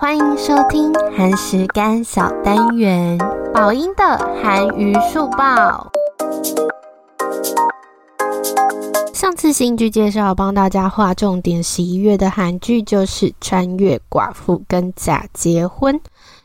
欢迎收听韩食干小单元，宝音的韩娱速报。上次新剧介绍，帮大家画重点，十一月的韩剧就是《穿越寡妇》跟《假结婚》。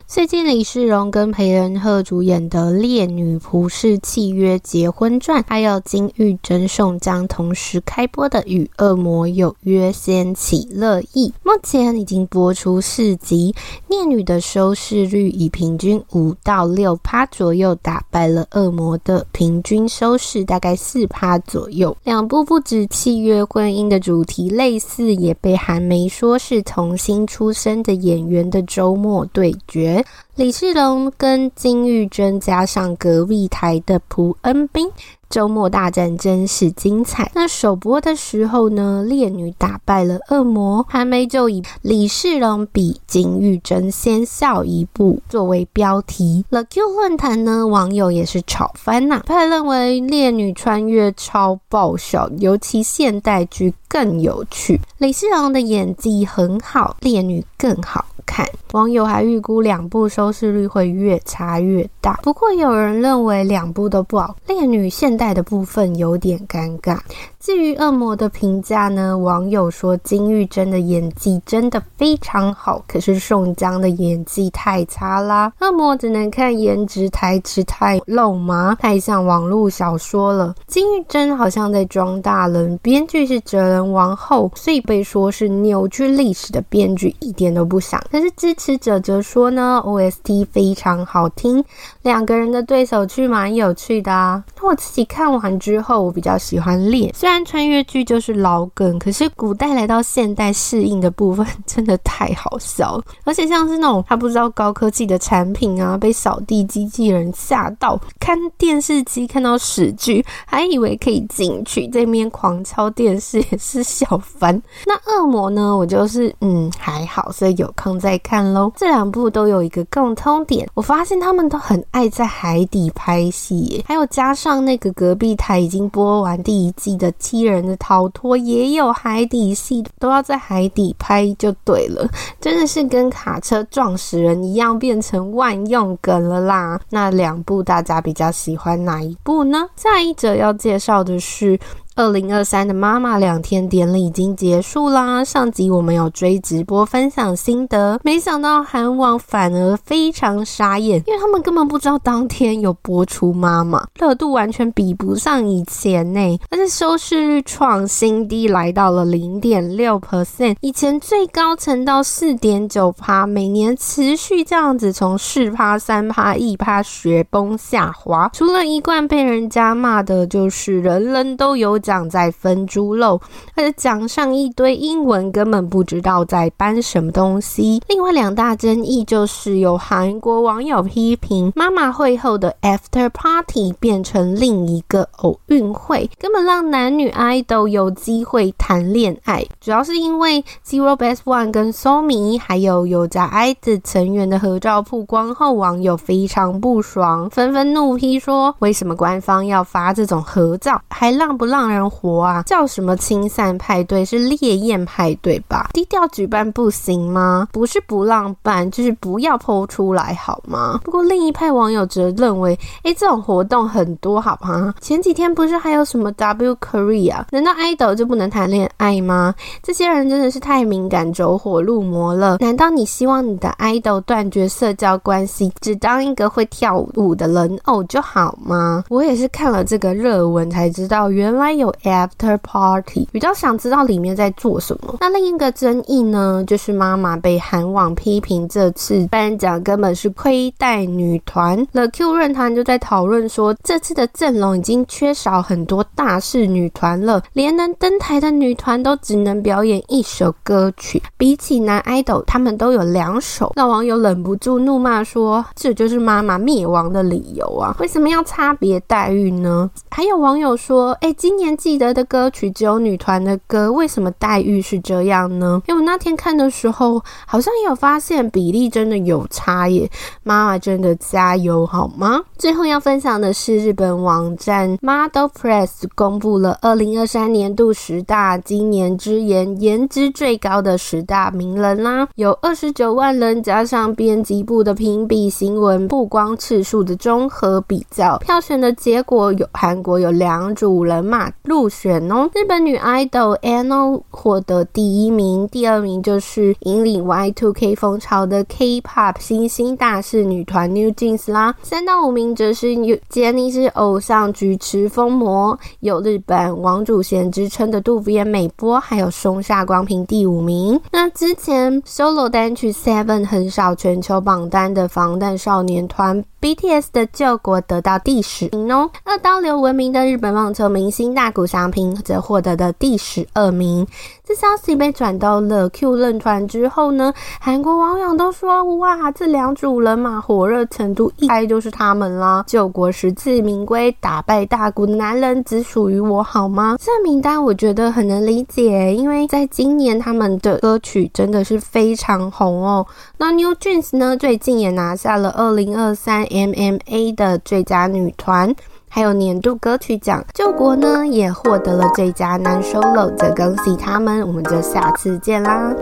最近李世荣跟裴仁赫主演的《烈女朴氏契约结婚传》，还有金裕贞、宋江同时开播的《与恶魔有约》，掀起热议。目前已经播出四集，《烈女》的收视率以平均五到六趴左右打败了《恶魔》的平均收视大概四趴左右。两部不止契约婚姻的主题类似，也被韩媒说是童星出身的演员的周末对决。李世荣跟金玉贞加上隔壁台的朴恩斌，周末大战真是精彩。那首播的时候呢，烈女打败了恶魔，韩媒就以李世荣比金玉贞先笑一步作为标题。LQ 论坛呢，网友也是吵翻呐，派认为烈女穿越超爆笑，尤其现代剧更有趣。李世荣的演技很好，烈女更好。看网友还预估两部收视率会越差越大，不过有人认为两部都不好，烈女现代的部分有点尴尬。至于恶魔的评价呢？网友说金裕贞的演技真的非常好，可是宋江的演技太差啦。恶魔只能看颜值，台词太肉麻，太像网络小说了。金裕贞好像在装大人，编剧是哲仁王后，所以被说是扭曲历史的编剧一点都不想。可是支持者则说呢，OST 非常好听，两个人的对手剧蛮有趣的啊。那我自己看完之后，我比较喜欢练，虽然。穿越剧就是老梗，可是古代来到现代适应的部分真的太好笑了，而且像是那种他不知道高科技的产品啊，被扫地机器人吓到，看电视机看到史剧还以为可以进去，这边狂敲电视也是笑翻。那恶魔呢？我就是嗯还好，所以有空再看喽。这两部都有一个共通点，我发现他们都很爱在海底拍戏耶，还有加上那个隔壁台已经播完第一季的。七人的逃脱也有海底戏，都要在海底拍就对了，真的是跟卡车撞死人一样，变成万用梗了啦。那两部大家比较喜欢哪一部呢？下一则要介绍的是。二零二三的妈妈两天典礼已经结束啦。上集我们有追直播分享心得，没想到韩网反而非常傻眼，因为他们根本不知道当天有播出妈妈，热度完全比不上以前呢，而且收视率创新低，来到了零点六 percent，以前最高曾到四点九趴，每年持续这样子从四趴、三趴、一趴雪崩下滑。除了一贯被人家骂的，就是人人都有。奖在分猪肉，而且奖上一堆英文，根本不知道在颁什么东西。另外两大争议就是有韩国网友批评妈妈会后的 After Party 变成另一个奥运会，根本让男女 idol 有机会谈恋爱。主要是因为 Zero Best One 跟 Somi 还有有家 IZ 成员的合照曝光后，网友非常不爽，纷纷怒批说：为什么官方要发这种合照，还让不让人？活啊，叫什么清散派对？是烈焰派对吧？低调举办不行吗？不是不让办，就是不要剖出来好吗？不过另一派网友则认为，哎，这种活动很多好吗？前几天不是还有什么 W Korea？难道 idol 就不能谈恋爱吗？这些人真的是太敏感，走火入魔了。难道你希望你的 idol 断绝社交关系，只当一个会跳舞的人偶就好吗？我也是看了这个热文才知道，原来有。After Party，比较想知道里面在做什么。那另一个争议呢，就是妈妈被韩网批评这次颁奖根本是亏待女团。了 Q 论坛就在讨论说，这次的阵容已经缺少很多大势女团了，连能登台的女团都只能表演一首歌曲，比起男 idol，他们都有两首。那网友忍不住怒骂说，这就是妈妈灭亡的理由啊！为什么要差别待遇呢？还有网友说，哎，今年。记得的歌曲只有女团的歌，为什么待遇是这样呢？因为我那天看的时候，好像也有发现比例真的有差耶。妈妈真的加油好吗？最后要分享的是日本网站 Model Press 公布了二零二三年度十大今年之颜颜值最高的十大名人啦，有二十九万人加上编辑部的评比新闻曝光次数的综合比较，票选的结果有韩国有两组人马入选哦，日本女 idol Ano 获得第一名，第二名就是引领 Y2K 风潮的 K-pop 新兴大势女团 New Jeans 啦，三到五名则是有杰尼斯偶像菊池风磨，有日本王祖贤之称的渡边美波，还有松下光平第五名。那之前 solo 单曲 Seven 很少全球榜单的防弹少年团 BTS 的救国得到第十名哦。二刀流闻名的日本棒球明星大谷翔平则获得的第十二名。这消息被转到了 Q 论坛之后呢，韩国网友都说：哇，这两组人马火热程度，一猜就是他们啦！救国十次名归，打败大谷的男人只属于我，好吗？这名单我觉得很能理解，因为在今年他们的歌曲真的是非常红哦。那 New Jeans 呢，最近也拿下了二零二三 MMA 的最佳女团。还有年度歌曲奖，救国呢也获得了最佳男 solo，这恭喜他们！我们就下次见啦。